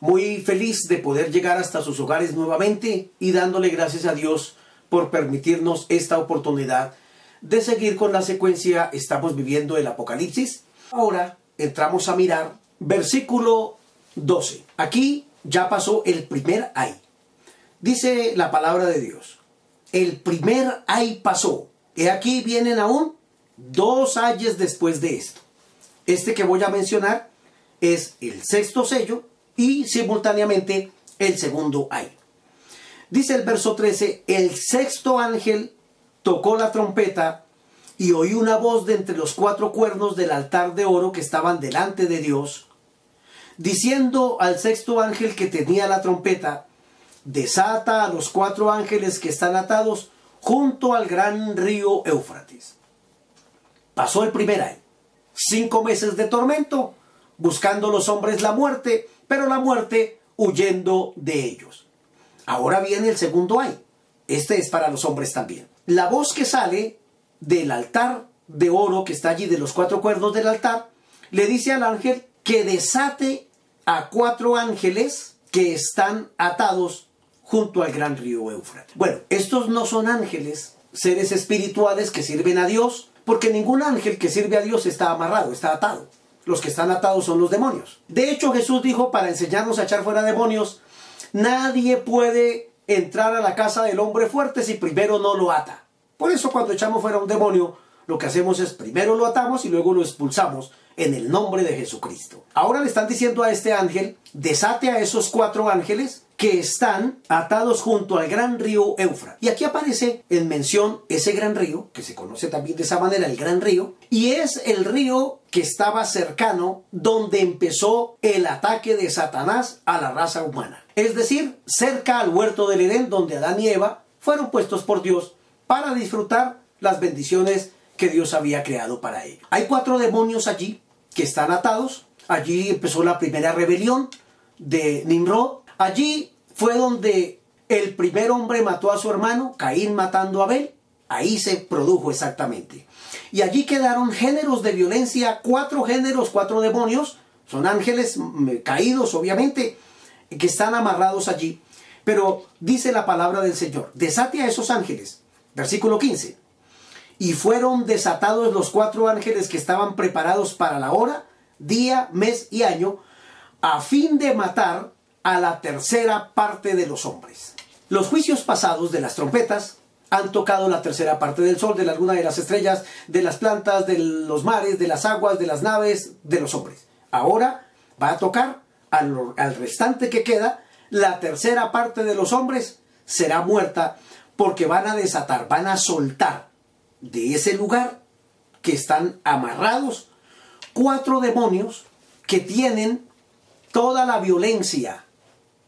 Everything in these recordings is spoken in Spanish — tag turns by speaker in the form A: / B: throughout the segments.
A: Muy feliz de poder llegar hasta sus hogares nuevamente y dándole gracias a Dios por permitirnos esta oportunidad de seguir con la secuencia Estamos viviendo el Apocalipsis. Ahora entramos a mirar versículo 12. Aquí ya pasó el primer ay. Dice la palabra de Dios. El primer ay pasó. Y aquí vienen aún dos ayes después de esto. Este que voy a mencionar es el sexto sello y simultáneamente el segundo ay. Dice el verso 13, el sexto ángel tocó la trompeta y oí una voz de entre los cuatro cuernos del altar de oro que estaban delante de Dios, diciendo al sexto ángel que tenía la trompeta, desata a los cuatro ángeles que están atados junto al gran río Éufrates. Pasó el primer año, cinco meses de tormento, buscando los hombres la muerte, pero la muerte huyendo de ellos. Ahora viene el segundo ay. Este es para los hombres también. La voz que sale del altar de oro que está allí, de los cuatro cuernos del altar, le dice al ángel que desate a cuatro ángeles que están atados junto al gran río Éufrates. Bueno, estos no son ángeles, seres espirituales que sirven a Dios, porque ningún ángel que sirve a Dios está amarrado, está atado los que están atados son los demonios. De hecho, Jesús dijo para enseñarnos a echar fuera demonios, nadie puede entrar a la casa del hombre fuerte si primero no lo ata. Por eso cuando echamos fuera un demonio, lo que hacemos es primero lo atamos y luego lo expulsamos en el nombre de Jesucristo. Ahora le están diciendo a este ángel, desate a esos cuatro ángeles que están atados junto al gran río Éufrates. Y aquí aparece en mención ese gran río, que se conoce también de esa manera, el gran río, y es el río que estaba cercano donde empezó el ataque de Satanás a la raza humana. Es decir, cerca al huerto del Edén donde Adán y Eva fueron puestos por Dios para disfrutar las bendiciones que Dios había creado para ellos. Hay cuatro demonios allí que están atados. Allí empezó la primera rebelión de Nimrod. Allí fue donde el primer hombre mató a su hermano, Caín matando a Abel. Ahí se produjo exactamente. Y allí quedaron géneros de violencia, cuatro géneros, cuatro demonios. Son ángeles mm, caídos, obviamente, que están amarrados allí. Pero dice la palabra del Señor, desate a esos ángeles. Versículo 15. Y fueron desatados los cuatro ángeles que estaban preparados para la hora, día, mes y año, a fin de matar a la tercera parte de los hombres. Los juicios pasados de las trompetas han tocado la tercera parte del sol, de la luna, de las estrellas, de las plantas, de los mares, de las aguas, de las naves, de los hombres. Ahora va a tocar al, al restante que queda, la tercera parte de los hombres será muerta porque van a desatar, van a soltar de ese lugar que están amarrados cuatro demonios que tienen toda la violencia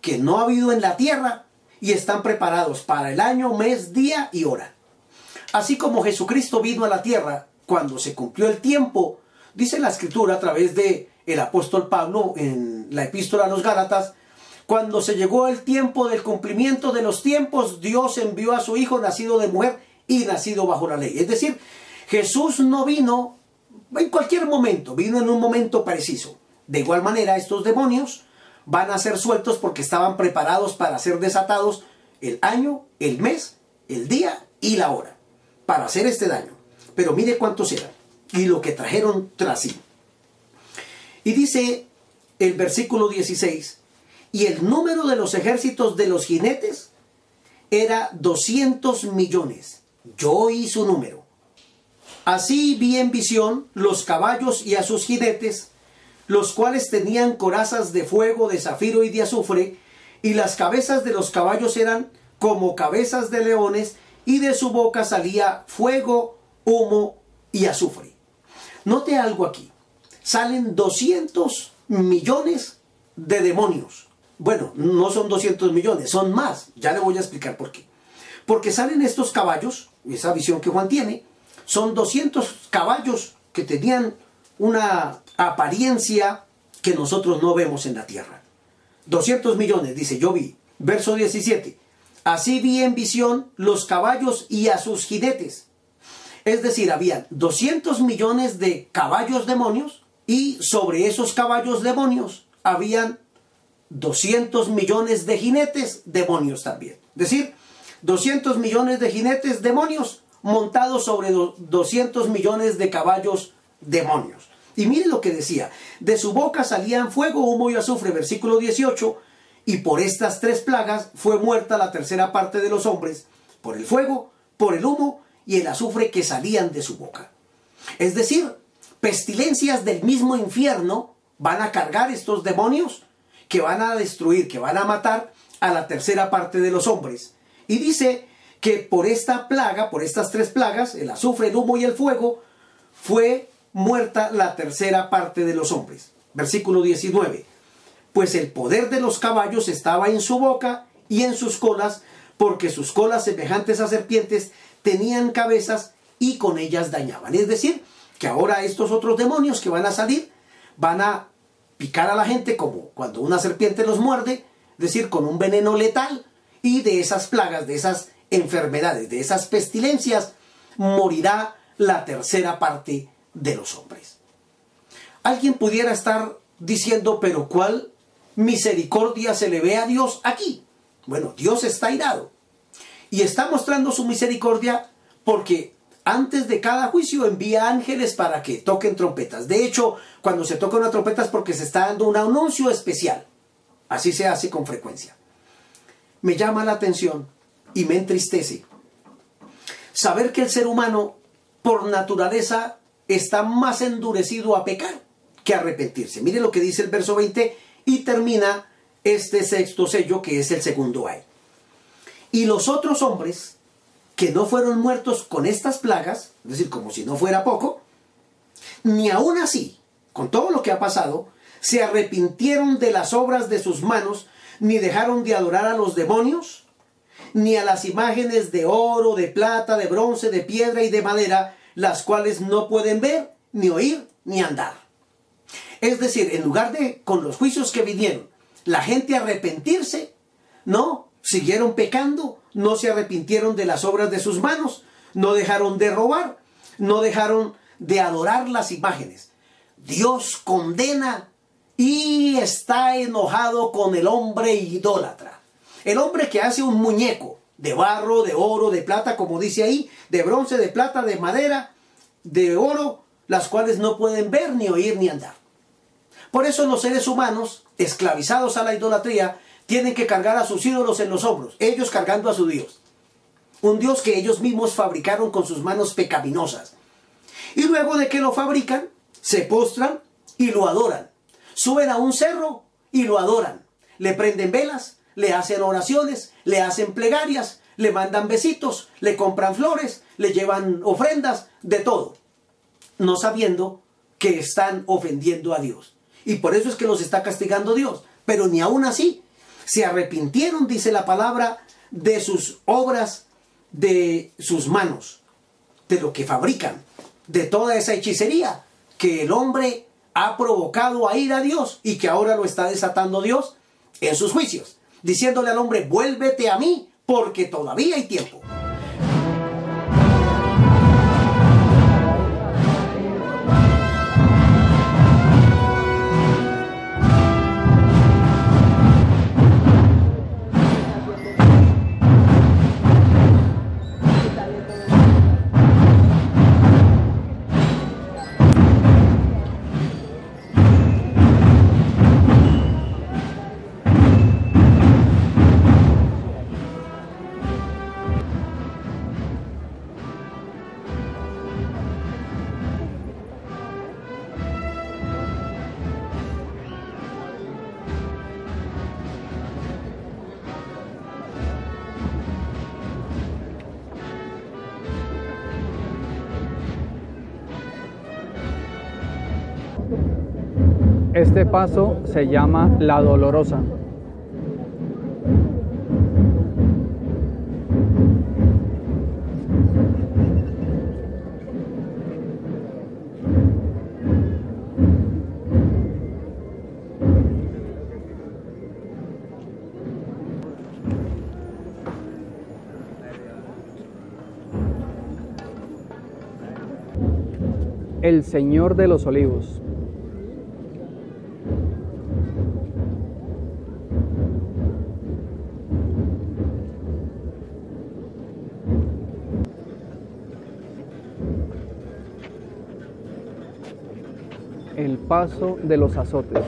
A: que no ha habido en la tierra y están preparados para el año, mes, día y hora. Así como Jesucristo vino a la tierra cuando se cumplió el tiempo, dice la escritura a través de el apóstol Pablo en la epístola a los Gálatas, cuando se llegó el tiempo del cumplimiento de los tiempos, Dios envió a su hijo nacido de mujer y nacido bajo la ley. Es decir, Jesús no vino en cualquier momento, vino en un momento preciso. De igual manera, estos demonios van a ser sueltos porque estaban preparados para ser desatados el año, el mes, el día y la hora para hacer este daño. Pero mire cuántos eran y lo que trajeron tras sí. Y dice el versículo 16, y el número de los ejércitos de los jinetes era 200 millones. Yo oí su número. Así vi en visión los caballos y a sus jinetes los cuales tenían corazas de fuego, de zafiro y de azufre, y las cabezas de los caballos eran como cabezas de leones, y de su boca salía fuego, humo y azufre. Note algo aquí. Salen 200 millones de demonios. Bueno, no son 200 millones, son más. Ya le voy a explicar por qué. Porque salen estos caballos, esa visión que Juan tiene, son 200 caballos que tenían una apariencia que nosotros no vemos en la tierra. 200 millones, dice, yo vi. Verso 17. Así vi en visión los caballos y a sus jinetes. Es decir, había 200 millones de caballos demonios y sobre esos caballos demonios habían 200 millones de jinetes demonios también. Es decir, 200 millones de jinetes demonios montados sobre 200 millones de caballos demonios. Y mire lo que decía, de su boca salían fuego, humo y azufre, versículo 18, y por estas tres plagas fue muerta la tercera parte de los hombres, por el fuego, por el humo y el azufre que salían de su boca. Es decir, pestilencias del mismo infierno van a cargar estos demonios que van a destruir, que van a matar a la tercera parte de los hombres. Y dice que por esta plaga, por estas tres plagas, el azufre, el humo y el fuego, fue muerta la tercera parte de los hombres. Versículo 19. Pues el poder de los caballos estaba en su boca y en sus colas, porque sus colas semejantes a serpientes tenían cabezas y con ellas dañaban. Es decir, que ahora estos otros demonios que van a salir van a picar a la gente como cuando una serpiente los muerde, es decir, con un veneno letal y de esas plagas, de esas enfermedades, de esas pestilencias, morirá la tercera parte de los hombres. Alguien pudiera estar diciendo, pero ¿cuál misericordia se le ve a Dios aquí? Bueno, Dios está irado y está mostrando su misericordia porque antes de cada juicio envía ángeles para que toquen trompetas. De hecho, cuando se toca una trompeta es porque se está dando un anuncio especial. Así se hace con frecuencia. Me llama la atención y me entristece saber que el ser humano por naturaleza está más endurecido a pecar que a arrepentirse. Mire lo que dice el verso 20 y termina este sexto sello que es el segundo ay. Y los otros hombres que no fueron muertos con estas plagas, es decir, como si no fuera poco, ni aún así, con todo lo que ha pasado, se arrepintieron de las obras de sus manos, ni dejaron de adorar a los demonios, ni a las imágenes de oro, de plata, de bronce, de piedra y de madera, las cuales no pueden ver, ni oír, ni andar. Es decir, en lugar de con los juicios que vinieron, la gente arrepentirse, no, siguieron pecando, no se arrepintieron de las obras de sus manos, no dejaron de robar, no dejaron de adorar las imágenes. Dios condena y está enojado con el hombre idólatra. El hombre que hace un muñeco de barro, de oro, de plata, como dice ahí, de bronce, de plata, de madera, de oro, las cuales no pueden ver, ni oír, ni andar. Por eso los seres humanos, esclavizados a la idolatría, tienen que cargar a sus ídolos en los hombros, ellos cargando a su Dios. Un Dios que ellos mismos fabricaron con sus manos pecaminosas. Y luego de que lo fabrican, se postran y lo adoran. Suben a un cerro y lo adoran. Le prenden velas, le hacen oraciones, le hacen plegarias, le mandan besitos, le compran flores, le llevan ofrendas, de todo, no sabiendo que están ofendiendo a Dios. Y por eso es que los está castigando Dios. Pero ni aún así se arrepintieron, dice la palabra, de sus obras, de sus manos, de lo que fabrican, de toda esa hechicería que el hombre ha provocado a ir a Dios y que ahora lo está desatando Dios en sus juicios diciéndole al hombre, vuélvete a mí, porque todavía hay tiempo.
B: Este paso se llama la dolorosa. El Señor de los Olivos. El paso de los azotes.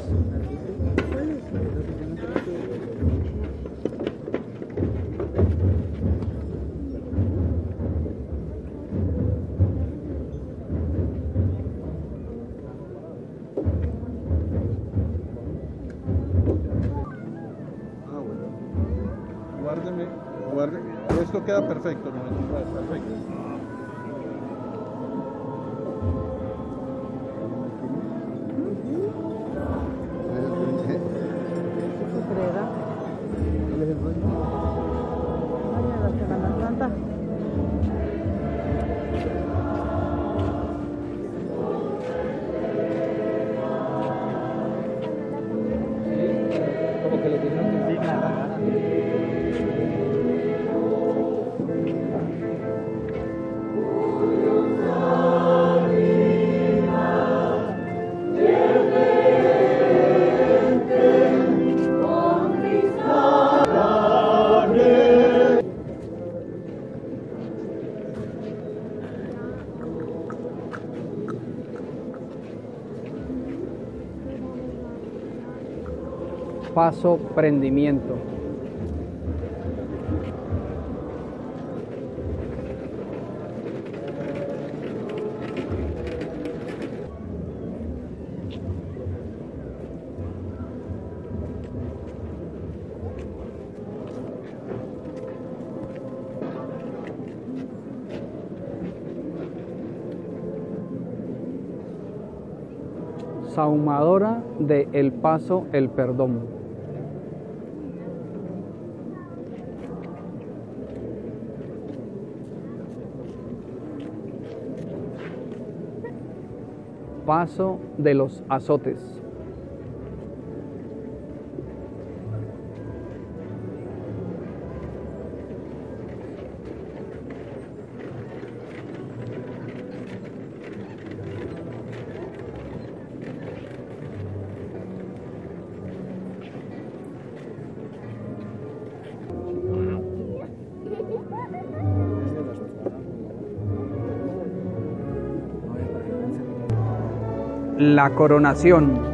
B: Paso prendimiento. Saumadora de El Paso El Perdón. Paso de los azotes. La coronación.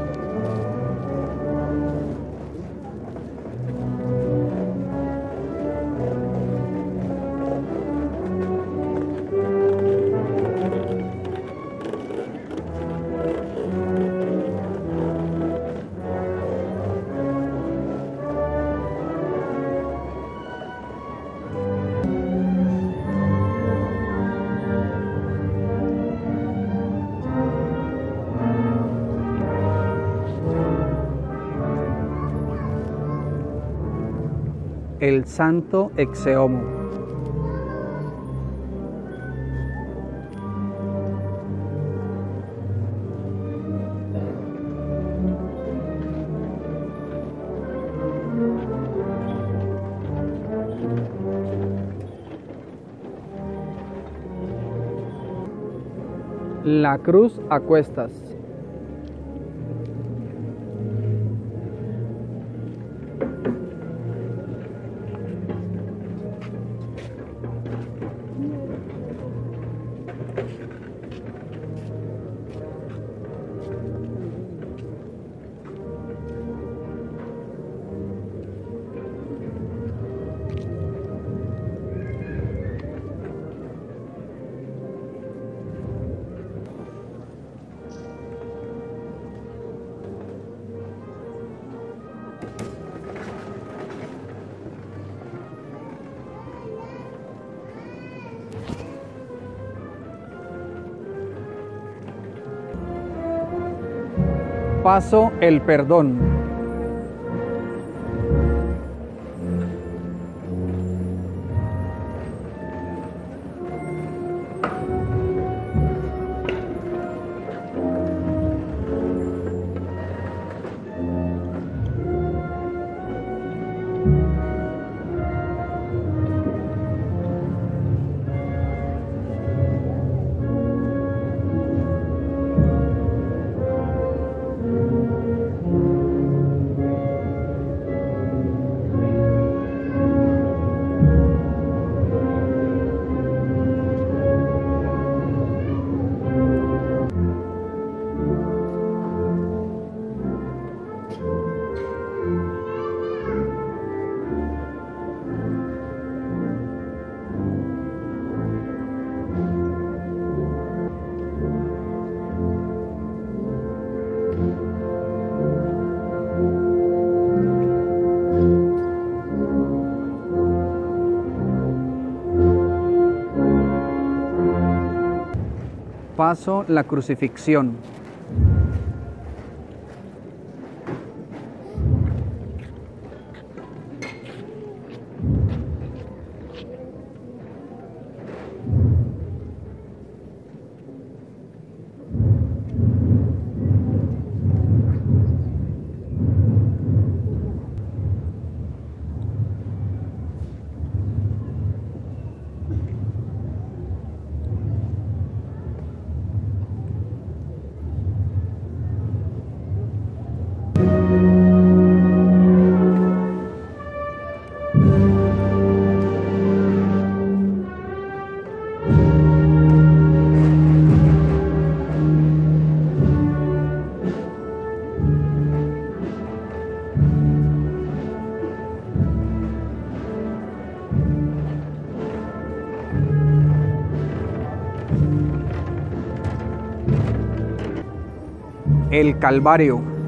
B: El Santo Exeomo. La cruz a cuestas. Paso el perdón. La crucifixión. El Calvario.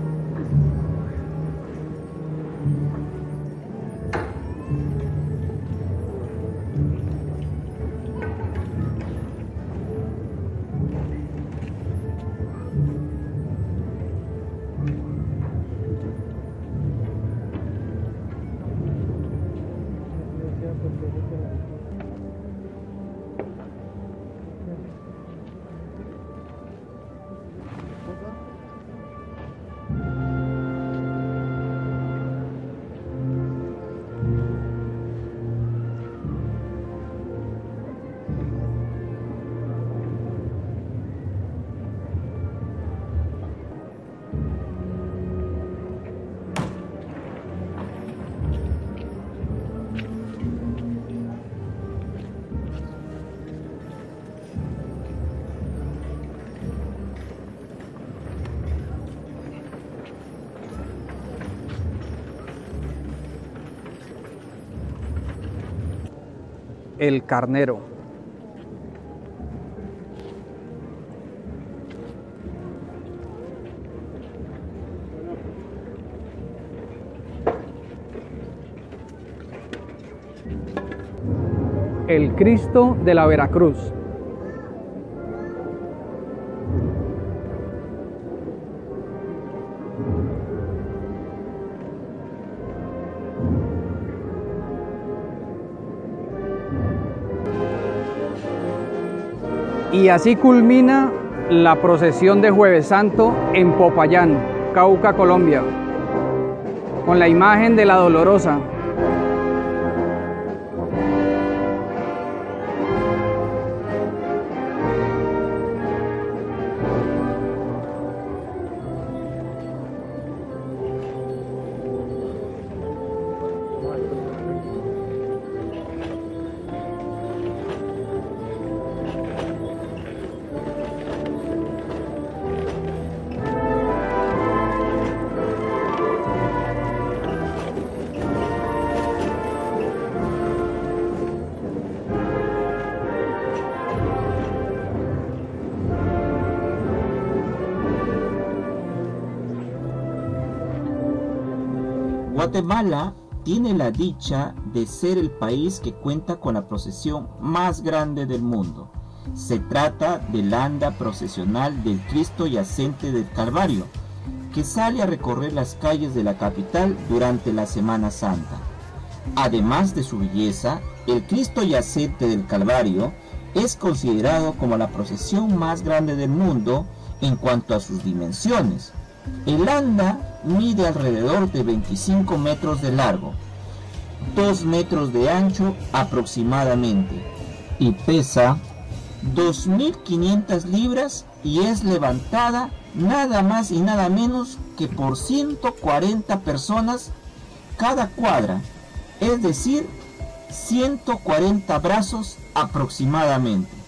B: El Carnero. El Cristo de la Veracruz. Y así culmina la procesión de Jueves Santo en Popayán, Cauca, Colombia, con la imagen de la Dolorosa.
C: Guatemala tiene la dicha de ser el país que cuenta con la procesión más grande del mundo. Se trata del anda procesional del Cristo Yacente del Calvario, que sale a recorrer las calles de la capital durante la Semana Santa. Además de su belleza, el Cristo Yacente del Calvario es considerado como la procesión más grande del mundo en cuanto a sus dimensiones. El anda mide alrededor de 25 metros de largo, 2 metros de ancho aproximadamente y pesa 2.500 libras y es levantada nada más y nada menos que por 140 personas cada cuadra, es decir, 140 brazos aproximadamente.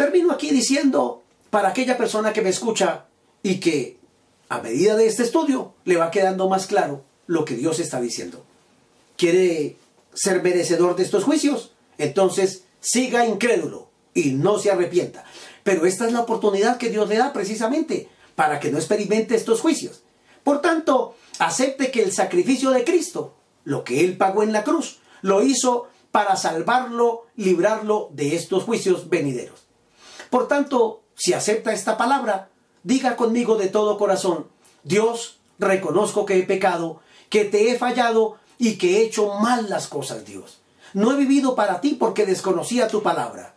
A: Termino aquí diciendo, para aquella persona que me escucha y que a medida de este estudio le va quedando más claro lo que Dios está diciendo. ¿Quiere ser merecedor de estos juicios? Entonces siga incrédulo y no se arrepienta. Pero esta es la oportunidad que Dios le da precisamente para que no experimente estos juicios. Por tanto, acepte que el sacrificio de Cristo, lo que Él pagó en la cruz, lo hizo para salvarlo, librarlo de estos juicios venideros. Por tanto, si acepta esta palabra, diga conmigo de todo corazón, Dios, reconozco que he pecado, que te he fallado y que he hecho mal las cosas, Dios. No he vivido para ti porque desconocía tu palabra,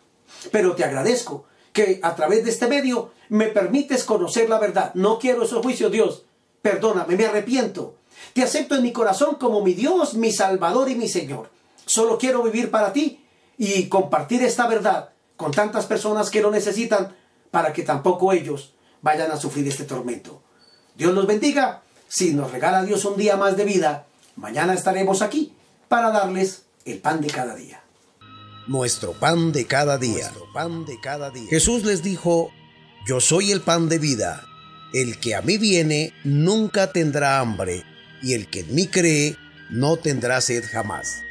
A: pero te agradezco que a través de este medio me permites conocer la verdad. No quiero esos juicios, Dios. Perdóname, me arrepiento. Te acepto en mi corazón como mi Dios, mi Salvador y mi Señor. Solo quiero vivir para ti y compartir esta verdad con tantas personas que lo necesitan para que tampoco ellos vayan a sufrir este tormento. Dios los bendiga. Si nos regala Dios un día más de vida, mañana estaremos aquí para darles el pan de cada día.
D: Nuestro pan de cada día. pan de cada día. Jesús les dijo, yo soy el pan de vida. El que a mí viene nunca tendrá hambre, y el que en mí cree no tendrá sed jamás.